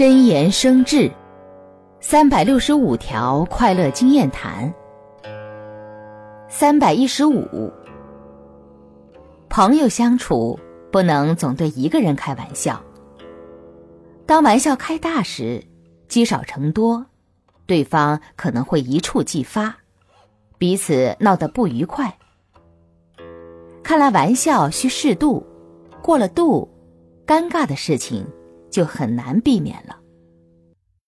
真言生智，三百六十五条快乐经验谈。三百一十五，朋友相处不能总对一个人开玩笑。当玩笑开大时，积少成多，对方可能会一触即发，彼此闹得不愉快。看来玩笑需适度，过了度，尴尬的事情就很难避免了。